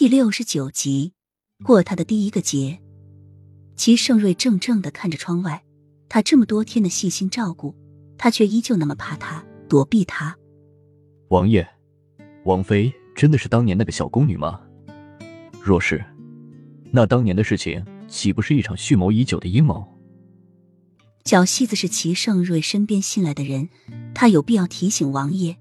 第六十九集，过他的第一个节。齐盛瑞怔怔的看着窗外，他这么多天的细心照顾，他却依旧那么怕他，躲避他。王爷，王妃真的是当年那个小宫女吗？若是，那当年的事情岂不是一场蓄谋已久的阴谋？小戏子是齐盛瑞身边信赖的人，他有必要提醒王爷。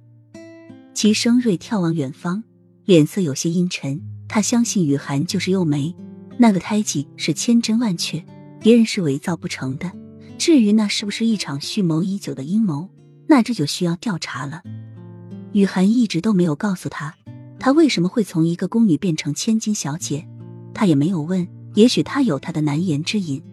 齐盛瑞眺望远方，脸色有些阴沉。他相信雨涵就是幼梅，那个胎记是千真万确，别人是伪造不成的。至于那是不是一场蓄谋已久的阴谋，那这就需要调查了。雨涵一直都没有告诉他，他为什么会从一个宫女变成千金小姐，他也没有问。也许他有他的难言之隐。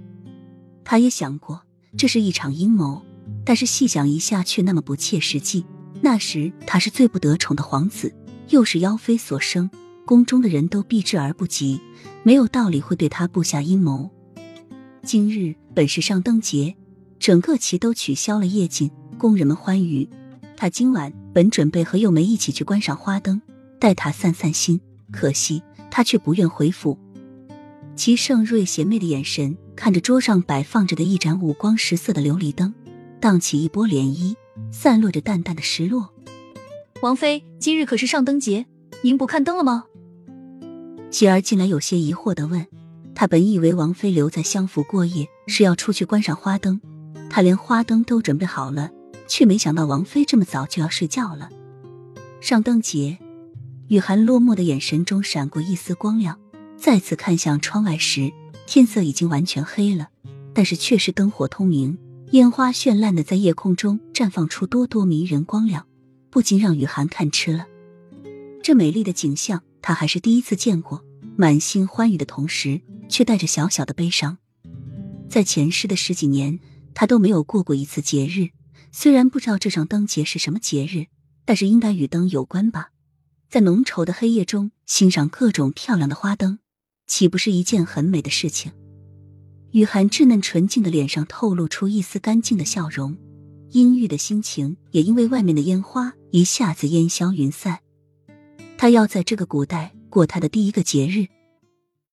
他也想过这是一场阴谋，但是细想一下却那么不切实际。那时他是最不得宠的皇子，又是妖妃所生。宫中的人都避之而不及，没有道理会对他布下阴谋。今日本是上灯节，整个旗都取消了夜禁，宫人们欢愉。他今晚本准备和幼梅一起去观赏花灯，带她散散心，可惜他却不愿回府。齐盛瑞邪魅的眼神看着桌上摆放着的一盏五光十色的琉璃灯，荡起一波涟漪，散落着淡淡的失落。王妃，今日可是上灯节，您不看灯了吗？喜儿进来，有些疑惑的问：“他本以为王妃留在相府过夜是要出去观赏花灯，他连花灯都准备好了，却没想到王妃这么早就要睡觉了。”上灯节，雨涵落寞的眼神中闪过一丝光亮，再次看向窗外时，天色已经完全黑了，但是却是灯火通明，烟花绚烂的在夜空中绽放出多多迷人光亮，不禁让雨涵看痴了。这美丽的景象。他还是第一次见过，满心欢愉的同时，却带着小小的悲伤。在前世的十几年，他都没有过过一次节日。虽然不知道这场灯节是什么节日，但是应该与灯有关吧？在浓稠的黑夜中欣赏各种漂亮的花灯，岂不是一件很美的事情？雨涵稚嫩纯净的脸上透露出一丝干净的笑容，阴郁的心情也因为外面的烟花一下子烟消云散。他要在这个古代过他的第一个节日。